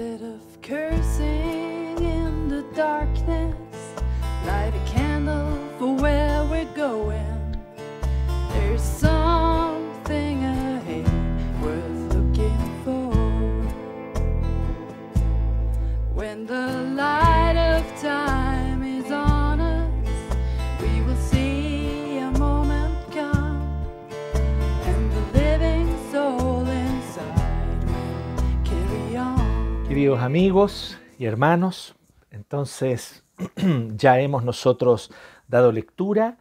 Instead of cursing in the darkness, light a candle for where we're going. There's something ahead worth looking for. When the light Queridos amigos y hermanos, entonces ya hemos nosotros dado lectura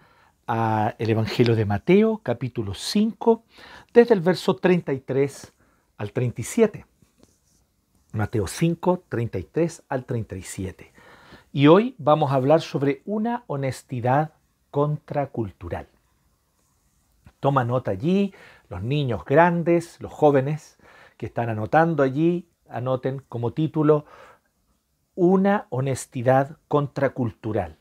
al Evangelio de Mateo, capítulo 5, desde el verso 33 al 37. Mateo 5, 33 al 37. Y hoy vamos a hablar sobre una honestidad contracultural. Toma nota allí, los niños grandes, los jóvenes que están anotando allí, anoten como título una honestidad contracultural.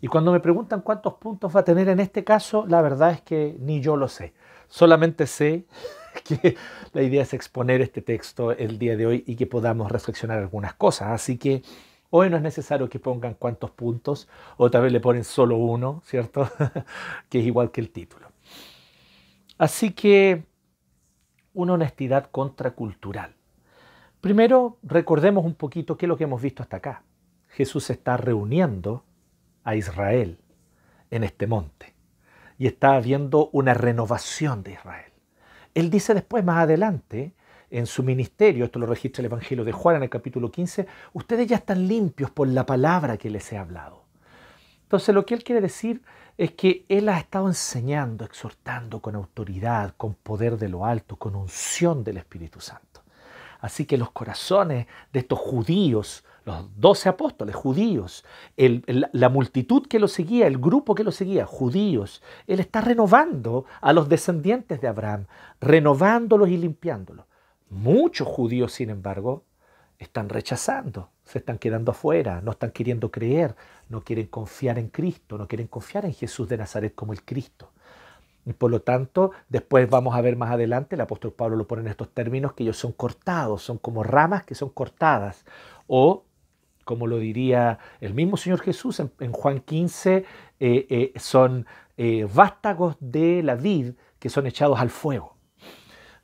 Y cuando me preguntan cuántos puntos va a tener en este caso, la verdad es que ni yo lo sé. Solamente sé que la idea es exponer este texto el día de hoy y que podamos reflexionar algunas cosas. Así que hoy no es necesario que pongan cuántos puntos, o tal vez le ponen solo uno, ¿cierto? que es igual que el título. Así que una honestidad contracultural. Primero, recordemos un poquito qué es lo que hemos visto hasta acá. Jesús está reuniendo a Israel en este monte y está habiendo una renovación de Israel. Él dice después, más adelante, en su ministerio, esto lo registra el Evangelio de Juan en el capítulo 15, ustedes ya están limpios por la palabra que les he hablado. Entonces lo que él quiere decir es que él ha estado enseñando, exhortando con autoridad, con poder de lo alto, con unción del Espíritu Santo. Así que los corazones de estos judíos, los doce apóstoles judíos, la multitud que lo seguía, el grupo que lo seguía, judíos, Él está renovando a los descendientes de Abraham, renovándolos y limpiándolos. Muchos judíos, sin embargo, están rechazando, se están quedando afuera, no están queriendo creer, no quieren confiar en Cristo, no quieren confiar en Jesús de Nazaret como el Cristo. Y por lo tanto, después vamos a ver más adelante, el apóstol Pablo lo pone en estos términos, que ellos son cortados, son como ramas que son cortadas. O, como lo diría el mismo Señor Jesús en, Juan 15, eh, eh, son eh, vástagos de la vid que son echados al fuego.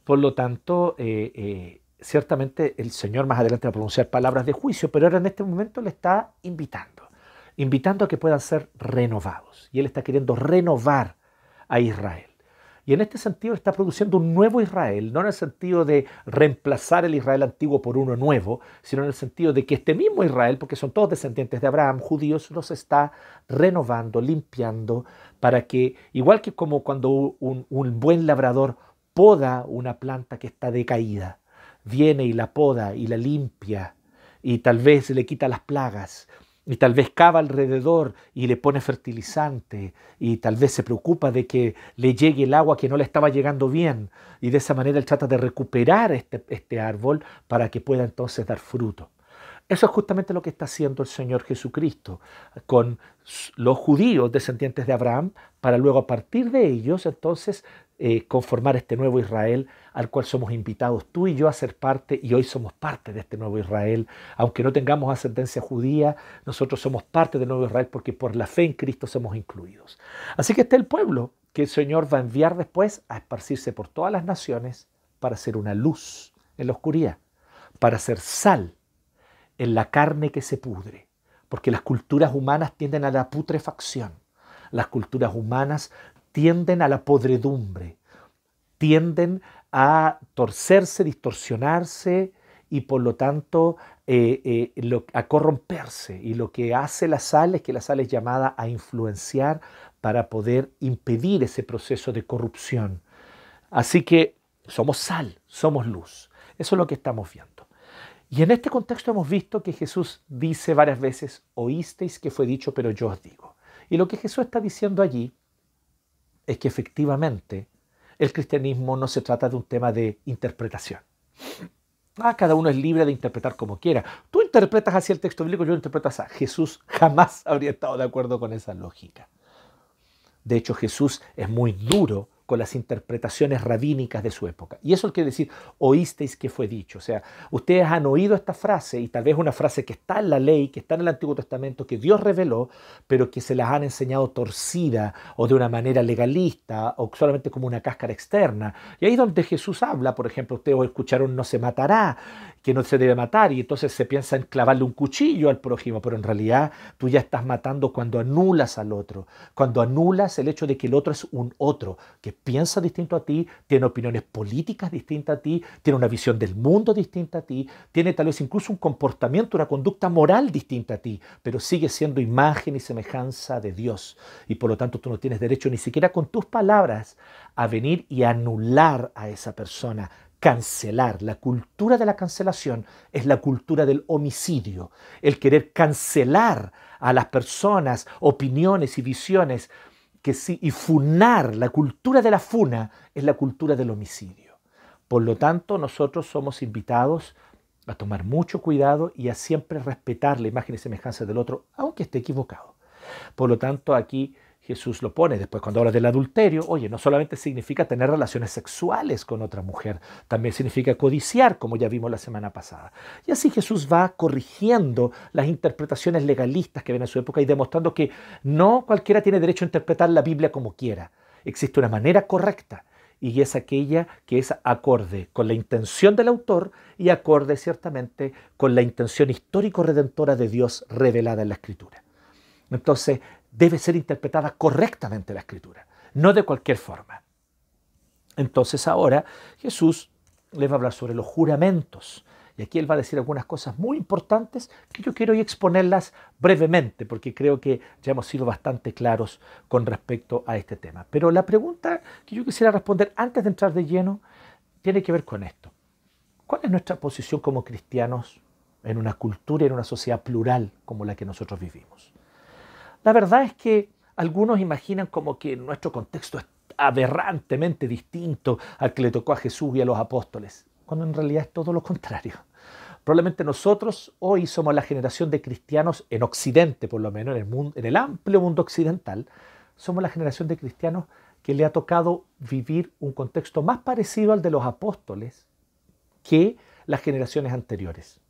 Por lo tanto, ciertamente el Señor más adelante va a pronunciar palabras de juicio, pero ahora en este momento le está invitando, invitando a que puedan ser renovados. Y Él está queriendo renovar a Israel. Y en este sentido está produciendo un nuevo Israel, no en el sentido de reemplazar el Israel antiguo por uno nuevo, sino en el sentido de que este mismo Israel, porque son todos descendientes de Abraham, judíos, los está renovando, limpiando, para que, igual que como cuando un, un buen labrador poda una planta que está decaída, viene y la poda y la limpia y tal vez le quita las plagas y tal vez cava alrededor y le pone fertilizante y tal vez se preocupa de que le llegue el agua que no le estaba llegando bien y de esa manera él trata de recuperar este, este árbol para que pueda entonces dar fruto. Eso es justamente lo que está haciendo el Señor Jesucristo con los judíos descendientes de Abraham para luego a partir de ellos entonces eh, conformar este nuevo Israel al cual somos invitados tú y yo a ser parte y hoy somos parte de este nuevo Israel. Aunque no tengamos ascendencia judía, nosotros somos parte del nuevo Israel porque por la fe en Cristo somos incluidos. Así que este es el pueblo que el Señor va a enviar después a esparcirse por todas las naciones para ser una luz en la oscuridad, para ser sal en la carne que se pudre, porque las culturas humanas tienden a la putrefacción, las culturas humanas tienden a la podredumbre, tienden a torcerse, distorsionarse y por lo tanto eh, eh, a corromperse. Y lo que hace la sal es que la sal es llamada a influenciar para poder impedir ese proceso de corrupción. Así que somos sal, somos luz. Eso es lo que estamos viendo. Y en este contexto hemos visto que Jesús dice varias veces, oísteis que fue dicho, pero yo os digo. Y lo que Jesús está diciendo allí es que efectivamente el cristianismo no se trata de un tema de interpretación. Ah, cada uno es libre de interpretar como quiera. Tú interpretas así el texto bíblico, yo interpreto así. Jesús jamás habría estado de acuerdo con esa lógica. De hecho, Jesús es muy duro con las interpretaciones rabínicas de su época. Y eso quiere decir, oísteis que fue dicho. O sea, ustedes han oído esta frase y tal vez una frase que está en la ley, que está en el Antiguo Testamento, que Dios reveló, pero que se las han enseñado torcida o de una manera legalista o solamente como una cáscara externa. Y ahí donde Jesús habla, por ejemplo, ustedes escucharon no se matará, que no se debe matar y entonces se piensa en clavarle un cuchillo al prójimo, pero en realidad tú ya estás matando cuando anulas al otro, cuando anulas el hecho de que el otro es un otro, que piensa distinto a ti, tiene opiniones políticas distintas a ti, tiene una visión del mundo distinta a ti, tiene tal vez incluso un comportamiento, una conducta moral distinta a ti, pero sigue siendo imagen y semejanza de Dios. Y por lo tanto tú no tienes derecho ni siquiera con tus palabras a venir y anular a esa persona, cancelar. La cultura de la cancelación es la cultura del homicidio, el querer cancelar a las personas, opiniones y visiones que sí, y funar, la cultura de la funa es la cultura del homicidio. Por lo tanto, nosotros somos invitados a tomar mucho cuidado y a siempre respetar la imagen y semejanza del otro, aunque esté equivocado. Por lo tanto, aquí Jesús lo pone después cuando habla del adulterio, oye, no solamente significa tener relaciones sexuales con otra mujer, también significa codiciar, como ya vimos la semana pasada. Y así Jesús va corrigiendo las interpretaciones legalistas que ven en su época y demostrando que no cualquiera tiene derecho a interpretar la Biblia como quiera. Existe una manera correcta y es aquella que es acorde con la intención del autor y acorde ciertamente con la intención histórico-redentora de Dios revelada en la Escritura. Entonces, debe ser interpretada correctamente la escritura, no de cualquier forma. Entonces ahora Jesús le va a hablar sobre los juramentos. Y aquí él va a decir algunas cosas muy importantes que yo quiero exponerlas brevemente, porque creo que ya hemos sido bastante claros con respecto a este tema. Pero la pregunta que yo quisiera responder antes de entrar de lleno tiene que ver con esto. ¿Cuál es nuestra posición como cristianos en una cultura en una sociedad plural como la que nosotros vivimos? La verdad es que algunos imaginan como que nuestro contexto es aberrantemente distinto al que le tocó a Jesús y a los apóstoles, cuando en realidad es todo lo contrario. Probablemente nosotros hoy somos la generación de cristianos en Occidente, por lo menos en el, en el amplio mundo occidental, somos la generación de cristianos que le ha tocado vivir un contexto más parecido al de los apóstoles que las generaciones anteriores.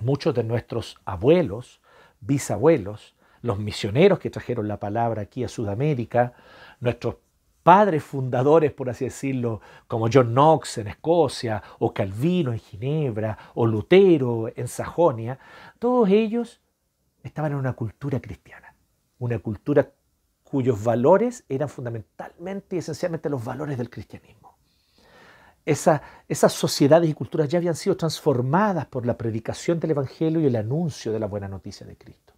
Muchos de nuestros abuelos, bisabuelos, los misioneros que trajeron la palabra aquí a Sudamérica, nuestros padres fundadores, por así decirlo, como John Knox en Escocia, o Calvino en Ginebra, o Lutero en Sajonia, todos ellos estaban en una cultura cristiana, una cultura cuyos valores eran fundamentalmente y esencialmente los valores del cristianismo. esas sociedades y culturas ya habían sido transformadas por la predicación del Evangelio y el anuncio de la buena noticia de Cristo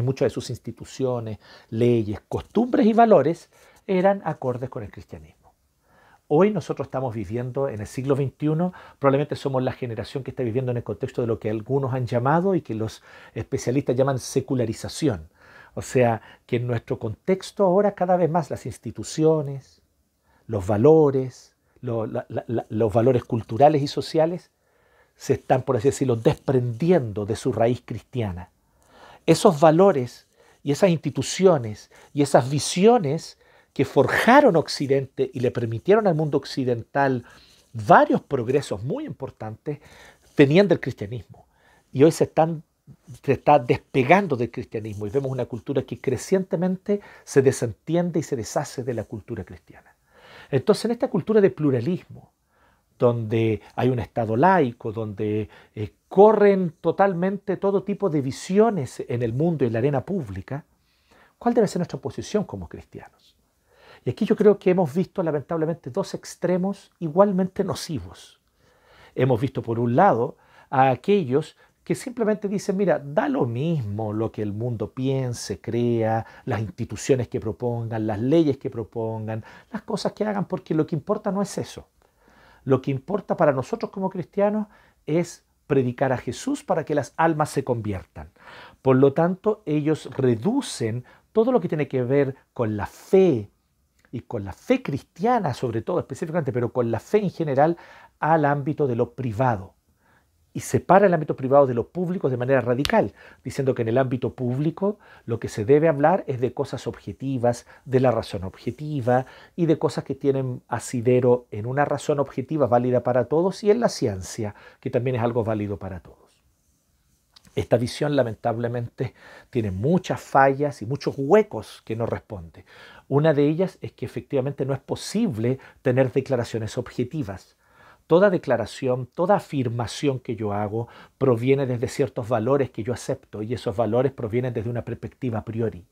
y muchas de sus instituciones, leyes, costumbres y valores eran acordes con el cristianismo. Hoy nosotros estamos viviendo en el siglo XXI, probablemente somos la generación que está viviendo en el contexto de lo que algunos han llamado y que los especialistas llaman secularización. O sea, que en nuestro contexto ahora cada vez más las instituciones, los valores, los valores culturales y sociales se están, por así decirlo, desprendiendo de su raíz cristiana esos valores y esas instituciones y esas visiones que forjaron Occidente y le permitieron al mundo occidental varios progresos muy importantes, venían del cristianismo. Y hoy se están se está despegando del cristianismo y vemos una cultura que crecientemente se desentiende y se deshace de la cultura cristiana. Entonces, en esta cultura de pluralismo, donde hay un Estado laico, donde eh, corren totalmente todo tipo de visiones en el mundo y en la arena pública, ¿cuál debe ser nuestra posición como cristianos? Y aquí yo creo que hemos visto lamentablemente dos extremos igualmente nocivos. Hemos visto por un lado a aquellos que simplemente dicen, mira, da lo mismo lo que el mundo piense, crea, las instituciones que propongan, las leyes que propongan, las cosas que hagan, porque lo que importa no es eso. Lo que importa para nosotros como cristianos es predicar a Jesús para que las almas se conviertan. Por lo tanto, ellos reducen todo lo que tiene que ver con la fe y con la fe cristiana sobre todo específicamente, pero con la fe en general al ámbito de lo privado. Y separa el ámbito privado de lo público de manera radical, diciendo que en el ámbito público lo que se debe hablar es de cosas objetivas, de la razón objetiva y de cosas que tienen asidero en una razón objetiva válida para todos y en la ciencia, que también es algo válido para todos. Esta visión lamentablemente tiene muchas fallas y muchos huecos que no responde. Una de ellas es que efectivamente no es posible tener declaraciones objetivas. Toda declaración, toda afirmación que yo hago proviene desde ciertos valores que yo acepto y esos valores provienen desde una perspectiva a priori.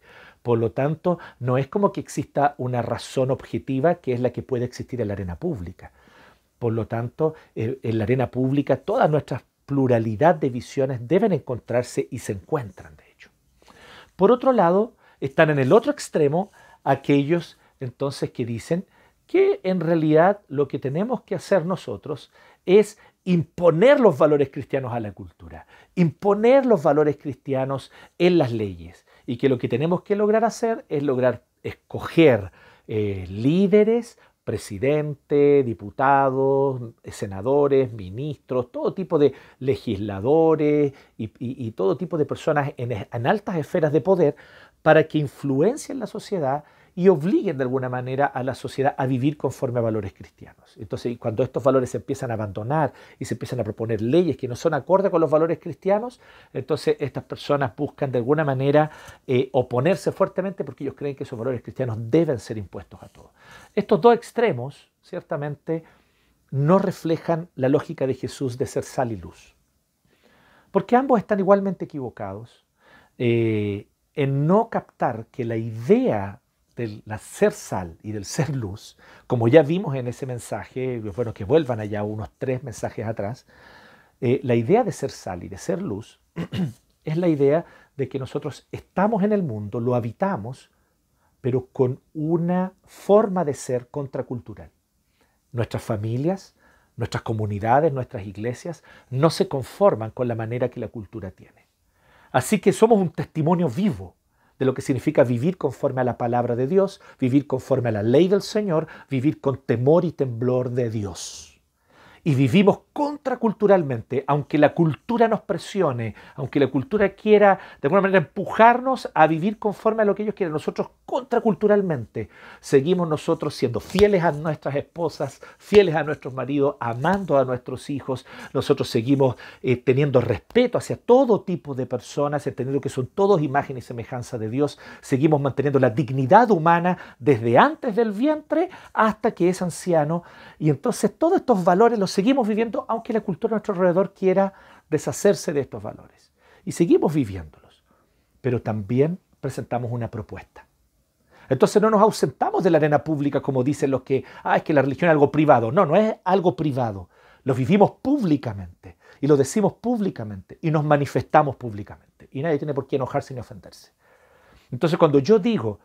Por lo tanto, no es como que exista una razón objetiva que es la que puede existir en la arena pública. Por lo tanto, en la arena pública todas nuestras pluralidad de visiones deben encontrarse y se encuentran, de hecho. Por otro lado, están en el otro extremo aquellos entonces que dicen que en realidad lo que tenemos que hacer nosotros es imponer los valores cristianos a la cultura, imponer los valores cristianos en las leyes. Y que lo que tenemos que lograr hacer es lograr escoger eh, líderes presidente, diputados, senadores, ministros, todo tipo de legisladores y, todo tipo de personas en, en, altas esferas de poder para que influencien la sociedad y obliguen de alguna manera a la sociedad a vivir conforme a valores cristianos. Entonces, cuando estos valores se empiezan a abandonar y se empiezan a proponer leyes que no son acordes con los valores cristianos, entonces estas personas buscan de alguna manera eh, oponerse fuertemente porque ellos creen que esos valores cristianos deben ser impuestos a todos. Estos dos extremos, ciertamente, no reflejan la lógica de Jesús de ser sal y luz. Porque ambos están igualmente equivocados eh, en no captar que la idea del ser sal y del ser luz, como ya vimos en ese mensaje, bueno, que vuelvan allá unos tres mensajes atrás, eh, la idea de ser sal y de ser luz es la idea de que nosotros estamos en el mundo, lo habitamos, pero con una forma de ser contracultural. Nuestras familias, nuestras comunidades, nuestras iglesias no se conforman con la manera que la cultura tiene. Así que somos un testimonio vivo de lo que significa vivir conforme a la palabra de Dios, vivir conforme a la ley del Señor, vivir con temor y temblor de Dios y vivimos contraculturalmente, aunque la cultura nos presione, aunque la cultura quiera de alguna manera empujarnos a vivir conforme a lo que ellos quieren, nosotros contraculturalmente seguimos nosotros siendo fieles a nuestras esposas, fieles a nuestros maridos, amando a nuestros hijos, nosotros seguimos eh, teniendo respeto hacia todo tipo de personas, entendiendo que son todos imagen y semejanza de Dios, seguimos manteniendo la dignidad humana desde antes del vientre hasta que es anciano. Y entonces todos estos valores los seguimos viviendo aunque la cultura a nuestro alrededor quiera deshacerse de estos valores. Y seguimos viviéndolos. Pero también presentamos una propuesta. Entonces no nos ausentamos de la arena pública como dicen los que, ah, es que la religión es algo privado. No, no es algo privado. Lo vivimos públicamente y lo decimos públicamente y nos manifestamos públicamente. Y nadie tiene por qué enojarse ni ofenderse. Entonces cuando yo digo,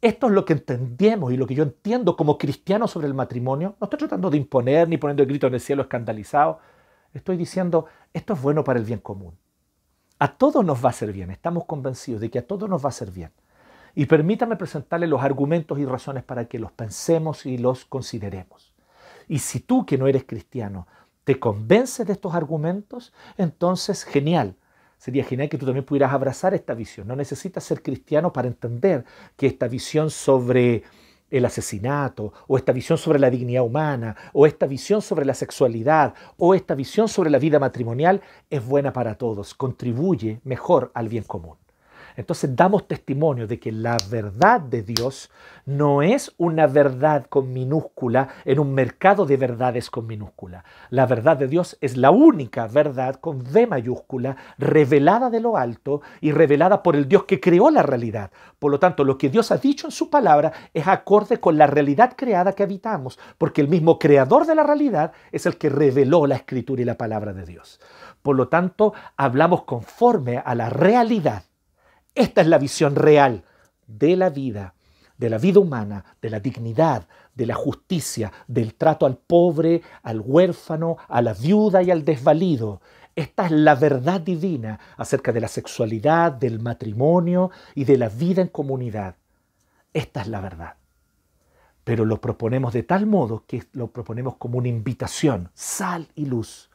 esto es lo que entendemos y lo que yo entiendo como cristiano sobre el matrimonio. No estoy tratando de imponer ni poniendo el grito en el cielo escandalizado. Estoy diciendo, esto es bueno para el bien común. A todos nos va a ser bien. Estamos convencidos de que a todos nos va a ser bien. Y permítame presentarle los argumentos y razones para que los pensemos y los consideremos. Y si tú que no eres cristiano te convences de estos argumentos, entonces genial Sería genial que tú también pudieras abrazar esta visión. No necesitas ser cristiano para entender que esta visión sobre el asesinato, o esta visión sobre la dignidad humana, o esta visión sobre la sexualidad, o esta visión sobre la vida matrimonial es buena para todos, contribuye mejor al bien común. Entonces damos testimonio de que la verdad de Dios no es una verdad con minúscula en un mercado de verdades con minúscula. La verdad de Dios es la única verdad con V mayúscula, revelada de lo alto y revelada por el Dios que creó la realidad. Por lo tanto, lo que Dios ha dicho en su palabra es acorde con la realidad creada que habitamos, porque el mismo creador de la realidad es el que reveló la escritura y la palabra de Dios. Por lo tanto, hablamos conforme a la realidad esta es la visión real de la vida, de la vida humana, de la dignidad, de la justicia, del trato al pobre, al huérfano, a la viuda y al desvalido. Esta es la verdad divina acerca de la sexualidad, del matrimonio y de la vida en comunidad. Esta es la verdad. Pero lo proponemos de tal modo que lo proponemos como una invitación, sal y luz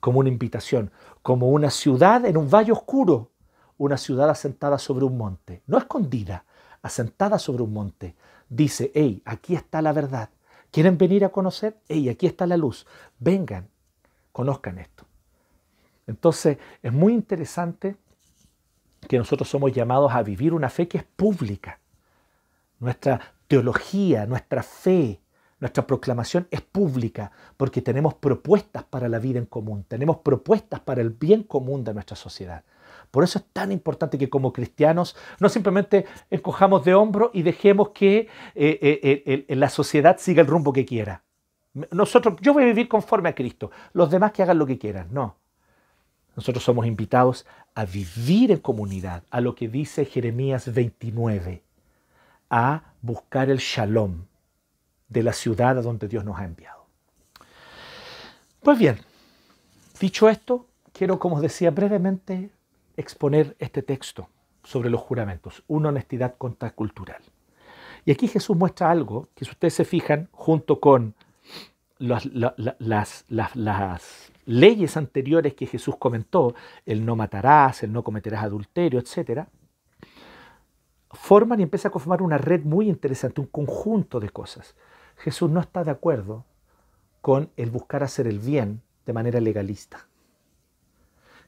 como una invitación, como una ciudad en un valle oscuro, una ciudad asentada sobre un monte, no escondida, asentada sobre un monte. Dice, hey, aquí está la verdad. ¿Quieren venir a conocer? Hey, aquí está la luz. Vengan, conozcan esto. Entonces, es muy interesante que nosotros somos llamados a vivir una fe que es pública. Nuestra teología, nuestra fe, nuestra proclamación es pública porque tenemos propuestas para la vida en común, tenemos propuestas para el bien común de nuestra sociedad. Por eso es tan importante que como cristianos no simplemente encojamos de hombro y dejemos que eh, eh, la sociedad siga el rumbo que quiera. Nosotros, yo voy a vivir conforme a Cristo, los demás que hagan lo que quieran. No. Nosotros somos invitados a vivir en comunidad, a lo que dice Jeremías 29, a buscar el shalom de la ciudad a donde Dios nos ha enviado. Pues bien, dicho esto, quiero, como os decía brevemente, exponer este texto sobre los juramentos, una honestidad contracultural. Y aquí Jesús muestra algo que si ustedes se fijan, junto con las, leyes anteriores que Jesús comentó, el no matarás, el no cometerás adulterio, etc., forman y empiezan a conformar una red muy interesante, un conjunto de cosas. Jesús no está de acuerdo con el buscar hacer el bien de manera legalista.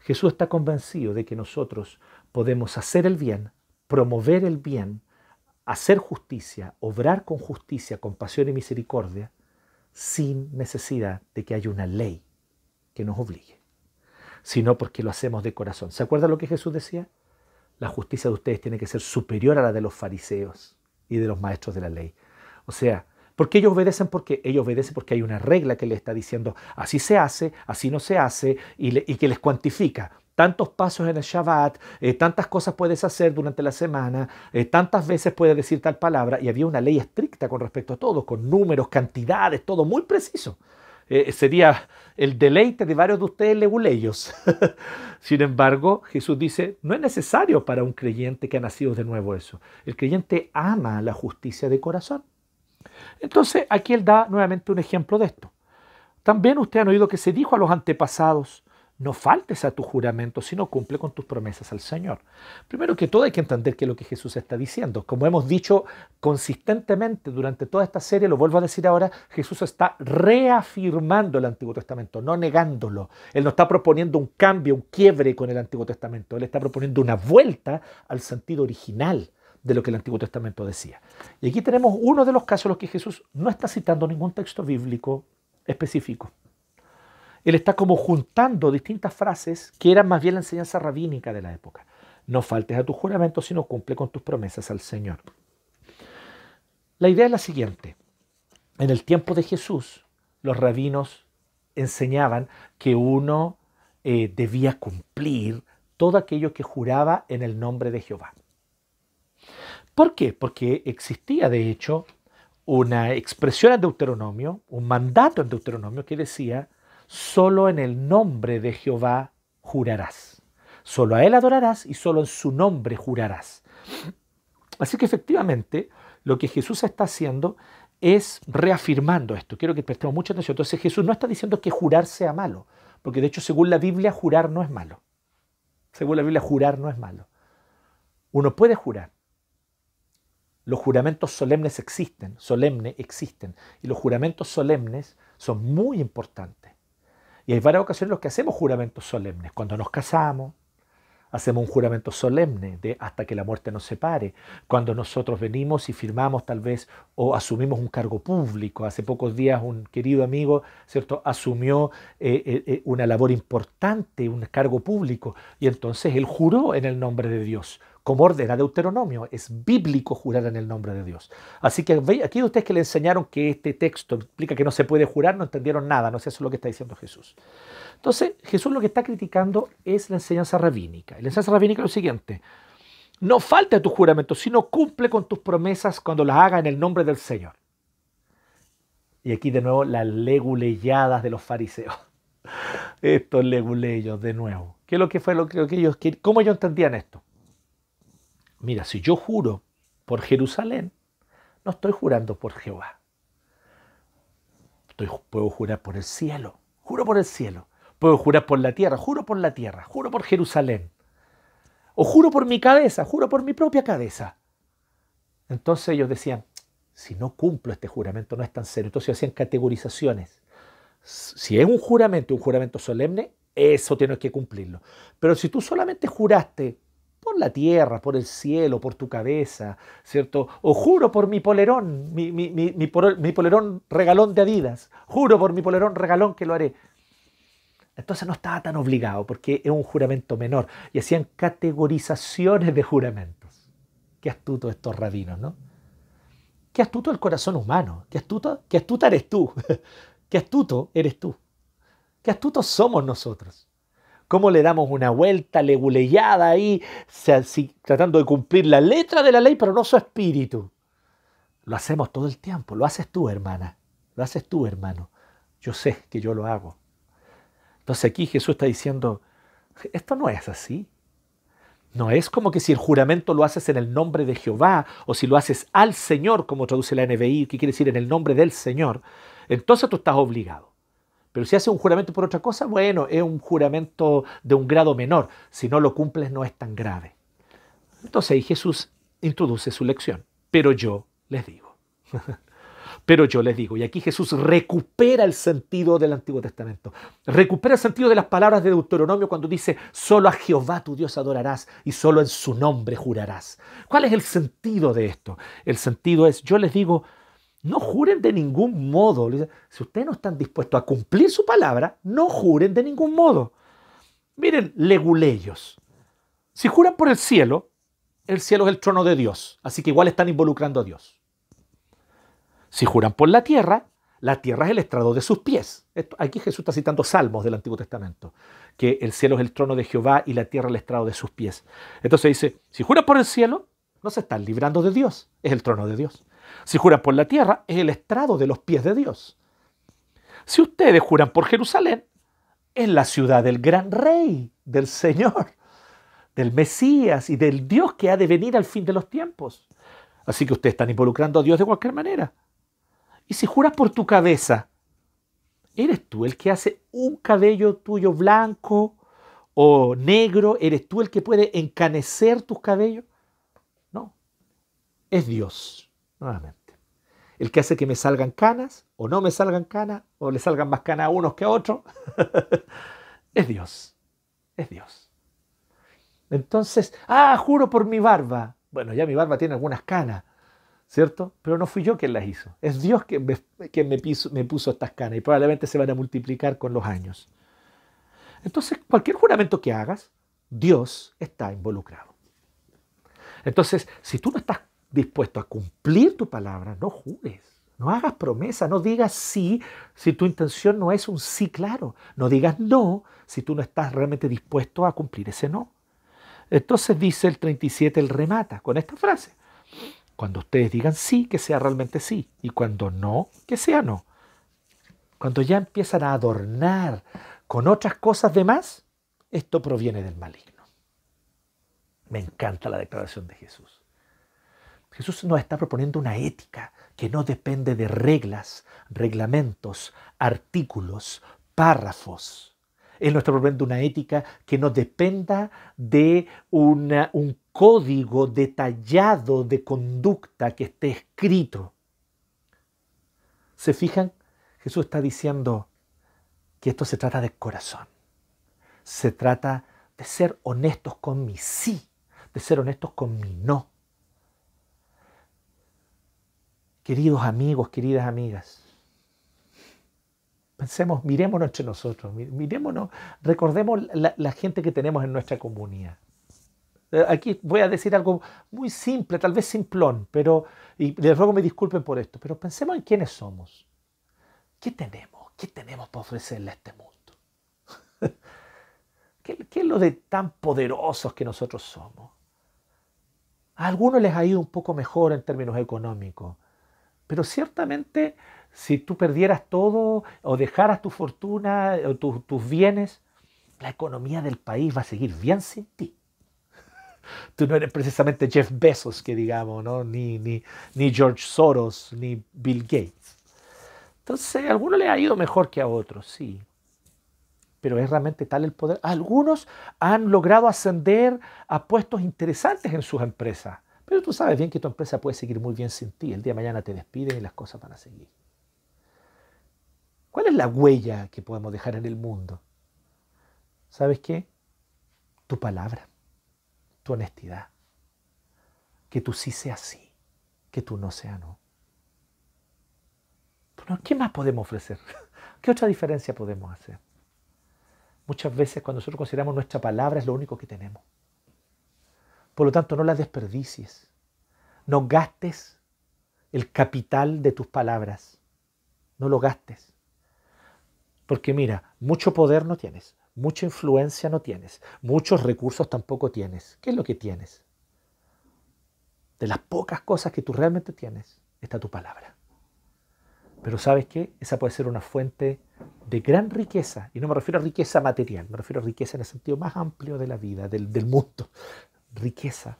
Jesús está convencido de que nosotros podemos hacer el bien, promover el bien, hacer justicia, obrar con justicia, compasión y misericordia, sin necesidad de que haya una ley que nos obligue, sino porque lo hacemos de corazón. ¿Se acuerda lo que Jesús decía? La justicia de ustedes tiene que ser superior a la de los fariseos y de los maestros de la ley. O sea, ¿por qué ellos obedecen? Porque ellos obedecen porque hay una regla que les está diciendo así se hace, así no se hace y, que les cuantifica tantos pasos en el Shabbat, eh, tantas cosas puedes hacer durante la semana, eh, tantas veces puedes decir tal palabra, y había una ley estricta con respecto a todo, con números, cantidades, todo muy preciso. Eh, sería el deleite de varios de ustedes leguleyos. Sin embargo, Jesús dice, no es necesario para un creyente que ha nacido de nuevo eso. El creyente ama la justicia de corazón. Entonces, aquí él da nuevamente un ejemplo de esto. También ustedes han oído que se dijo a los antepasados, no faltes a tu juramento, sino cumple con tus promesas al Señor. Primero que todo hay que entender qué es lo que Jesús está diciendo. Como hemos dicho consistentemente durante toda esta serie, lo vuelvo a decir ahora, Jesús está reafirmando el Antiguo Testamento, no negándolo. Él no está proponiendo un cambio, un quiebre con el Antiguo Testamento. Él está proponiendo una vuelta al sentido original de lo que el Antiguo Testamento decía. Y aquí tenemos uno de los casos en los que Jesús no está citando ningún texto bíblico específico él está como juntando distintas frases que eran más bien la enseñanza rabínica de la época. No faltes a tu juramento, sino cumple con tus promesas al Señor. La idea es la siguiente. En el tiempo de Jesús, los rabinos enseñaban que uno eh, debía cumplir todo aquello que juraba en el nombre de Jehová. ¿Por qué? Porque existía, de hecho, una expresión en Deuteronomio, un mandato en Deuteronomio que decía, solo en el nombre de Jehová jurarás. Solo a Él adorarás y solo en su nombre jurarás. Así que efectivamente lo que Jesús está haciendo es reafirmando esto. Quiero que prestemos mucha atención. Entonces Jesús no está diciendo que jurar sea malo, porque de hecho según la Biblia jurar no es malo. Según la Biblia jurar no es malo. Uno puede jurar. Los juramentos solemnes existen, solemne existen, y los juramentos solemnes son muy importantes. Y hay varias ocasiones en las que hacemos juramentos solemnes. Cuando nos casamos, hacemos un juramento solemne de hasta que la muerte nos separe. Cuando nosotros venimos y firmamos tal vez o asumimos un cargo público. Hace pocos días un querido amigo ¿cierto? asumió eh, eh, eh, una labor importante, un cargo público, y entonces él juró en el nombre de Dios como ordena Deuteronomio. Es bíblico jurar en el nombre de Dios. Así que aquí ustedes que le enseñaron que este texto explica que no se puede jurar, no entendieron nada, no sé eso es lo que está diciendo Jesús. Entonces, Jesús lo que está criticando es la enseñanza rabínica. la enseñanza rabínica es lo siguiente. No falte a tu juramento, sino cumple con tus promesas cuando las haga en el nombre del Señor. Y aquí de nuevo las leguleyadas de los fariseos. Estos leguleyos de nuevo. ¿Qué es lo que fue lo que, ellos ¿Cómo ellos entendían esto? Mira, si yo juro por Jerusalén, no estoy jurando por Jehová. puedo jurar por el cielo. Juro por el cielo. Puedo jurar por la tierra, juro por la tierra, juro por Jerusalén. O juro por mi cabeza, juro por mi propia cabeza. Entonces ellos decían, si no cumplo este juramento no es tan serio. Entonces hacían categorizaciones. Si es un juramento, un juramento solemne, eso tienes que cumplirlo. Pero si tú solamente juraste por la tierra, por el cielo, por tu cabeza, ¿cierto? O juro por mi polerón, mi, polerón regalón de Adidas, juro por mi polerón regalón que lo haré. Entonces no estaba tan obligado porque es un juramento menor y hacían categorizaciones de juramentos. Qué astuto estos rabinos, ¿no? Qué astuto el corazón humano, qué astuto, qué astuta eres tú, qué astuto eres tú, qué astutos somos nosotros cómo le damos una vuelta leguleyada ahí, tratando de cumplir la letra de la ley, pero no su espíritu. Lo hacemos todo el tiempo, lo haces tú, hermana, lo haces tú, hermano. Yo sé que yo lo hago. Entonces aquí Jesús está diciendo, esto no es así. No es como que si el juramento lo haces en el nombre de Jehová o si lo haces al Señor, como traduce la NBI, que quiere decir en el nombre del Señor, entonces tú estás obligado. Pero si hace un juramento por otra cosa, bueno, es un juramento de un grado menor. Si no lo cumples, no es tan grave. Entonces ahí Jesús introduce su lección. Pero yo les digo. Pero yo les digo, y aquí Jesús recupera el sentido del Antiguo Testamento, recupera el sentido de las palabras de Deuteronomio cuando dice, solo a Jehová tu Dios adorarás y solo en su nombre jurarás. ¿Cuál es el sentido de esto? El sentido es, yo les digo, no juren de ningún modo. Si ustedes no están dispuestos a cumplir su palabra, no juren de ningún modo. Miren, leguleyos. Si juran por el cielo, el cielo es el trono de Dios, así que igual están involucrando a Dios. Si juran por la tierra, la tierra es el estrado de sus pies. aquí Jesús está citando salmos del Antiguo Testamento, que el cielo es el trono de Jehová y la tierra el estrado de sus pies. Entonces dice, si juran por el cielo, no se están librando de Dios, es el trono de Dios. Si juran por la tierra, es el estrado de los pies de Dios. Si ustedes juran por Jerusalén, es la ciudad del gran rey, del Señor, del Mesías y del Dios que ha de venir al fin de los tiempos. Así que ustedes están involucrando a Dios de cualquier manera. Y si juras por tu cabeza, ¿eres tú el que hace un cabello tuyo blanco o negro? ¿Eres tú el que puede encanecer tus cabellos? No, es Dios nuevamente. El que hace que me salgan canas o no me salgan canas o le salgan más canas a unos que a otros, es Dios, es Dios. Entonces, ah, juro por mi barba. Bueno, ya mi barba tiene algunas canas, ¿cierto? Pero no fui yo quien las hizo. Es Dios quien me, me, me puso estas canas y probablemente se van a multiplicar con los años. Entonces, cualquier juramento que hagas, Dios está involucrado. Entonces, si tú no estás dispuesto a cumplir tu palabra, no jures. No hagas promesa, no digas sí si tu intención no es un sí claro. No digas no si tú no estás realmente dispuesto a cumplir ese no. Entonces dice el 37, el remata con esta frase. Cuando ustedes digan sí, que sea realmente sí. Y cuando no, que sea no. Cuando ya empiezan a adornar con otras cosas de más, esto proviene del maligno. Me encanta la declaración de Jesús. Jesús nos está proponiendo una ética que no depende de reglas, reglamentos, artículos, párrafos. Él nos está proponiendo una ética que no dependa de un código detallado de conducta que esté escrito. ¿Se fijan? Jesús está diciendo que esto se trata del corazón. Se trata de ser honestos con mi sí, de ser honestos con mi no. Queridos amigos, queridas amigas, pensemos, mirémonos entre nosotros, mirémonos, recordemos la, gente que tenemos en nuestra comunidad. Eh, aquí voy a decir algo muy simple, tal vez simplón, pero, y les ruego me disculpen por esto, pero pensemos en quiénes somos. ¿Qué tenemos? ¿Qué tenemos para ofrecerle a este mundo? ¿Qué, ¿Qué, es lo de tan poderosos que nosotros somos? A algunos les ha ido un poco mejor en términos económicos, pero ciertamente si tú perdieras todo o dejaras tu fortuna o tus bienes, la economía del país va a seguir bien sin ti. Tú no eres precisamente Jeff Bezos, que digamos, ¿no? ni, ni, George Soros, ni Bill Gates. Entonces, a algunos le ha ido mejor que a otros, sí. pero es realmente tal el poder. Algunos han logrado ascender a puestos interesantes en sus empresas, pero tú sabes bien que tu empresa puede seguir muy bien sin ti. El día de mañana te despiden y las cosas van a seguir. ¿Cuál es la huella que podemos dejar en el mundo? ¿Sabes qué? Tu palabra, tu honestidad. Que tú sí seas sí, que tú no seas no. ¿Qué más podemos ofrecer? ¿Qué otra diferencia podemos hacer? Muchas veces cuando nosotros consideramos nuestra palabra es lo único que tenemos. Por lo tanto, no la desperdicies. No gastes el capital de tus palabras. No lo gastes. Porque mira, mucho poder no tienes, mucha influencia no tienes, muchos recursos tampoco tienes. ¿Qué es lo que tienes? De las pocas cosas que tú realmente tienes está tu palabra. Pero sabes qué? Esa puede ser una fuente de gran riqueza. Y no me refiero a riqueza material, me refiero a riqueza en el sentido más amplio de la vida, del, del mundo. Riqueza.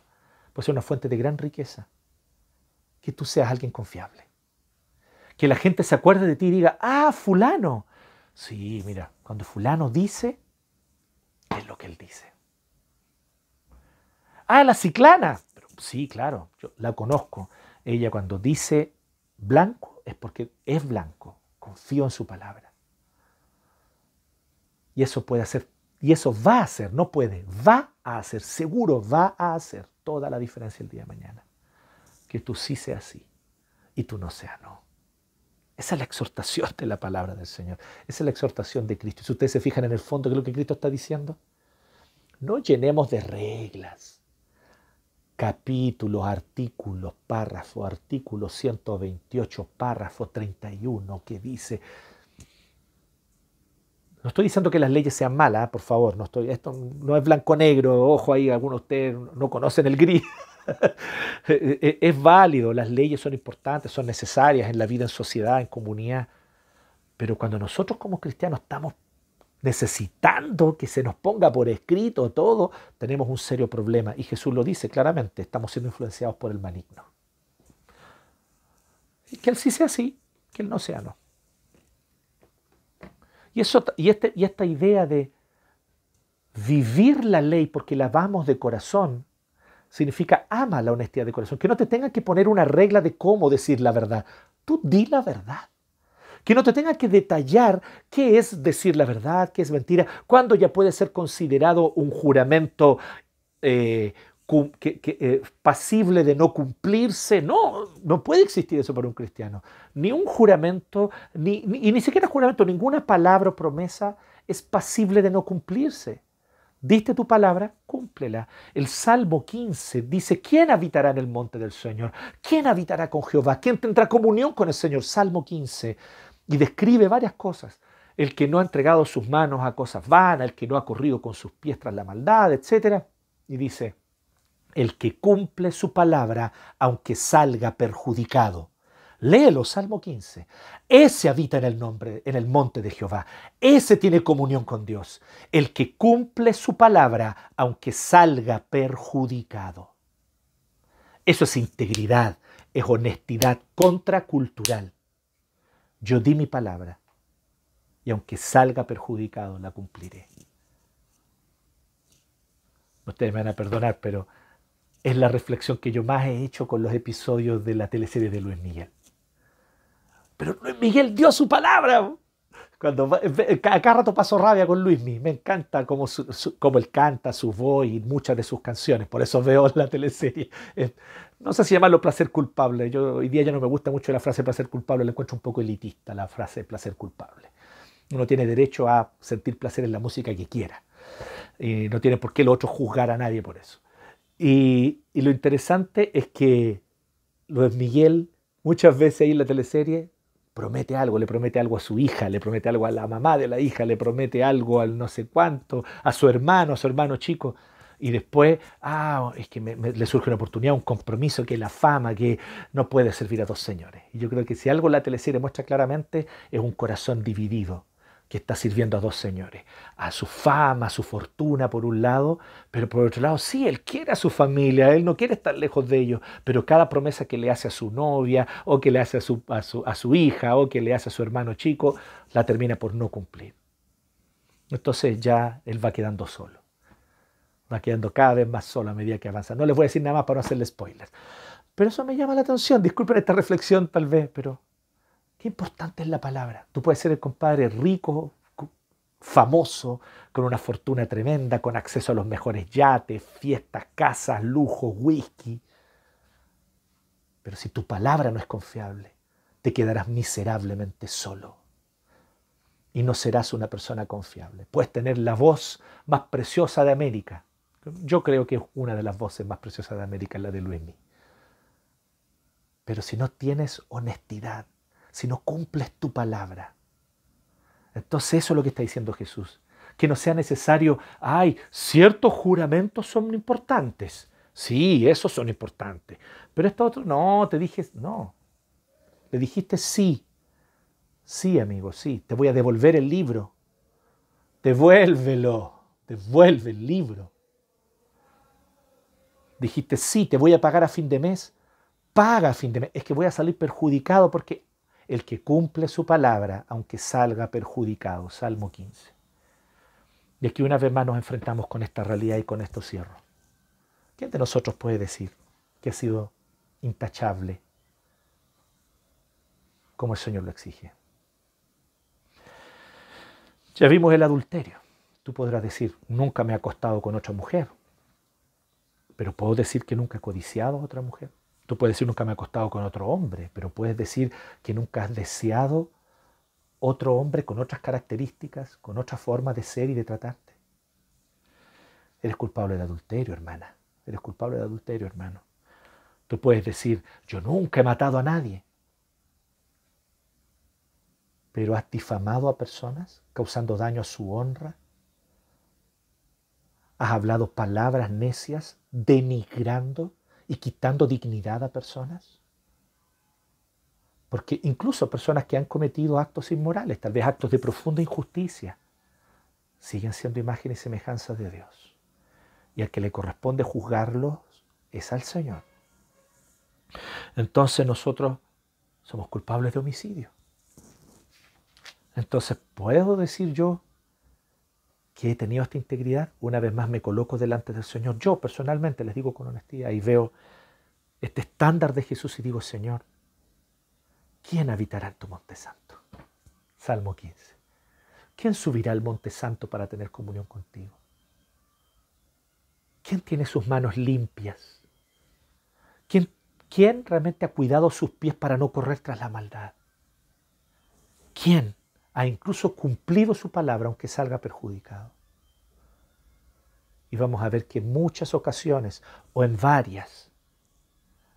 Puede ser una fuente de gran riqueza. Que tú seas alguien confiable. Que la gente se acuerde de ti y diga, ah, fulano. Sí, mira, cuando fulano dice, es lo que él dice. Ah, la ciclana. sí, claro, yo la conozco. Ella cuando dice blanco, es porque es blanco, confío en su palabra. Y eso puede hacer, y eso va a hacer, no puede, va a hacer, seguro va a hacer toda la diferencia el día de mañana. Que tú sí seas sí y tú no seas no. Esa es la exhortación de la palabra del Señor. Esa es la exhortación de Cristo. Si ustedes se fijan en el fondo, ¿qué es lo que Cristo está diciendo? No llenemos de reglas capítulos, artículos, párrafos, artículo 128, párrafo 31, que dice, no estoy diciendo que las leyes sean malas, por favor, esto no es blanco-negro, ojo ahí, algunos de ustedes no conocen el gris. es válido, las leyes son importantes, son necesarias en la vida en sociedad, en comunidad, pero cuando nosotros como cristianos estamos necesitando que se nos ponga por escrito todo, tenemos un serio problema. Y Jesús lo dice claramente, estamos siendo influenciados por el maligno. Que Él sí sea así, que Él no sea no. Y, eso, y, este, y esta idea de vivir la ley porque la vamos de corazón, significa ama la honestidad de corazón. Que no te tenga que poner una regla de cómo decir la verdad. Tú di la verdad que no te tenga que detallar qué es decir la verdad, qué es mentira, cuándo ya puede ser considerado un juramento eh, eh, pasible de no cumplirse. No, no puede existir eso para un cristiano. Ni un juramento, ni, ni, y ni siquiera juramento, ninguna palabra o promesa es pasible de no cumplirse. Diste tu palabra, cúmplela. El Salmo 15 dice, ¿quién habitará en el monte del Señor? ¿Quién habitará con Jehová? ¿Quién tendrá comunión con el Señor? Salmo 15. Y describe varias cosas. El que no ha entregado sus manos a cosas vanas, el que no ha corrido con sus pies tras la maldad, etc. Y dice, el que cumple su palabra aunque salga perjudicado. Léelo, Salmo 15. Ese habita en el nombre, en el monte de Jehová. Ese tiene comunión con Dios. El que cumple su palabra aunque salga perjudicado. Eso es integridad, es honestidad contracultural. Yo di mi palabra y aunque salga perjudicado, la cumpliré. Ustedes me van a perdonar, pero es la reflexión que yo más he hecho con los episodios de la teleserie de Luis Miguel. Pero Luis Miguel dio su palabra. Cuando cada rato paso rabia con Luis Miguel. Me encanta cómo, él canta, su voz y muchas de sus canciones. Por eso veo la teleserie no sé si llamarlo placer culpable. Yo hoy día ya no me gusta mucho la frase placer culpable, la encuentro un poco elitista la frase placer culpable. Uno tiene derecho a sentir placer en la música que quiera. Y no tiene por qué lo otro juzgar a nadie por eso. Y, lo interesante es que Luis Miguel muchas veces ahí en la teleserie promete algo, le promete algo a su hija, le promete algo a la mamá de la hija, le promete algo al no sé cuánto, a su hermano, a su hermano chico y después, ah, es que le surge una oportunidad, un compromiso, que la fama, que no puede servir a dos señores. Y yo creo que si algo la teleserie muestra claramente es un corazón dividido que está sirviendo a dos señores, a su fama, a su fortuna por un lado, pero por otro lado, sí, él quiere a su familia, él no quiere estar lejos de ellos, pero cada promesa que le hace a su novia, o que le hace a su, a su, hija, o que le hace a su hermano chico, la termina por no cumplir. Entonces ya él va quedando solo. Va quedando cada vez más solo a medida que avanza. No les voy a decir nada más para no hacerle spoilers. Pero eso me llama la atención. Disculpen esta reflexión tal vez, pero qué importante es la palabra. Tú puedes ser el compadre rico, famoso, con una fortuna tremenda, con acceso a los mejores yates, fiestas, casas, lujos, whisky. Pero si tu palabra no es confiable, te quedarás miserablemente solo y no serás una persona confiable. Puedes tener la voz más preciosa de América. Yo creo que es una de las voces más preciosas de América, la de Luismi. Pero si no tienes honestidad, si no cumples tu palabra, entonces eso es lo que está diciendo Jesús. Que no sea necesario, ay, ciertos juramentos son importantes. Sí, esos son importantes. Pero esto otro, no, te dije, no. Le dijiste sí. Sí, amigo, sí. Te voy a devolver el libro. Devuélvelo. Devuelve el libro. Dijiste sí, te voy a pagar a fin de mes. Paga a fin de mes. Es que voy a salir perjudicado porque el que cumple su palabra, aunque salga perjudicado. Salmo 15. Y aquí una vez más nos enfrentamos con esta realidad y con esto cierro. ¿Quién de nosotros puede decir que ha sido intachable como el Señor lo exige? Ya vimos el adulterio. Tú podrás decir, nunca me he acostado con otra mujer, pero puedo decir que nunca he codiciado a otra mujer. Tú puedes decir nunca me he acostado con otro hombre, pero puedes decir que nunca has deseado otro hombre con otras características, con otra forma de ser y de tratarte. Eres culpable de adulterio, hermana. Eres culpable de adulterio, hermano. Tú puedes decir, yo nunca he matado a nadie. Pero has difamado a personas, causando daño a su honra. Has hablado palabras necias, denigrando y quitando dignidad a personas? Porque incluso personas que han cometido actos inmorales, tal vez actos de profunda injusticia, siguen siendo imagen y semejanza de Dios. Y al que le corresponde juzgarlos es al Señor. Entonces nosotros somos culpables de homicidio. Entonces, ¿puedo decir yo que he tenido esta integridad, una vez más me coloco delante del Señor. Yo personalmente les digo con honestidad y veo este estándar de Jesús y digo, Señor, ¿quién habitará en tu monte santo? Salmo 15. ¿Quién subirá al monte santo para tener comunión contigo? ¿Quién tiene sus manos limpias? ¿Quién, ¿Quién realmente ha cuidado sus pies para no correr tras la maldad? ¿Quién ha incluso cumplido su palabra aunque salga perjudicado. Y vamos a ver que en muchas ocasiones o en varias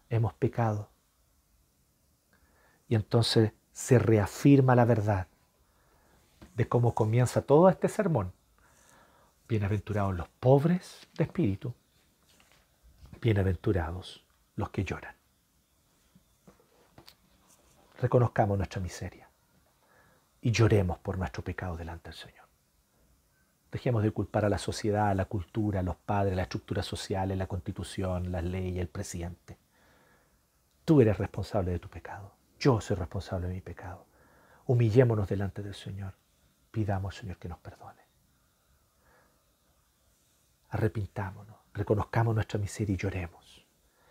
hemos pecado. Y entonces se reafirma la verdad de cómo comienza todo este sermón. Bienaventurados los pobres de espíritu, bienaventurados los que lloran. Reconozcamos nuestra miseria y lloremos por nuestro pecado delante del Señor. Dejemos de culpar a la sociedad, a la cultura, a los padres, a la estructura social, la constitución, las leyes, el presidente. Tú eres responsable de tu pecado. Yo soy responsable de mi pecado. Humillémonos delante del Señor. Pidamos, Señor, que nos perdone. Arrepintámonos, reconozcamos nuestra miseria y lloremos.